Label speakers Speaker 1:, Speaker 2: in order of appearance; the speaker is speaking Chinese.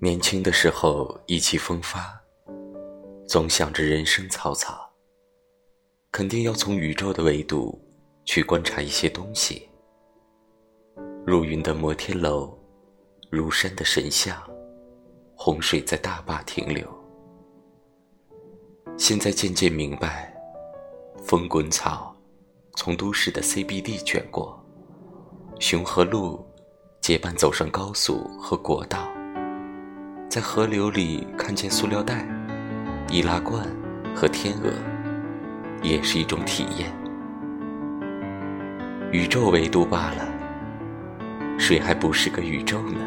Speaker 1: 年轻的时候意气风发，总想着人生草草，肯定要从宇宙的维度去观察一些东西。入云的摩天楼，如山的神像，洪水在大坝停留。现在渐渐明白，风滚草从都市的 CBD 卷过，熊和鹿结伴走上高速和国道。在河流里看见塑料袋、易拉罐和天鹅，也是一种体验。宇宙维度罢了，谁还不是个宇宙呢？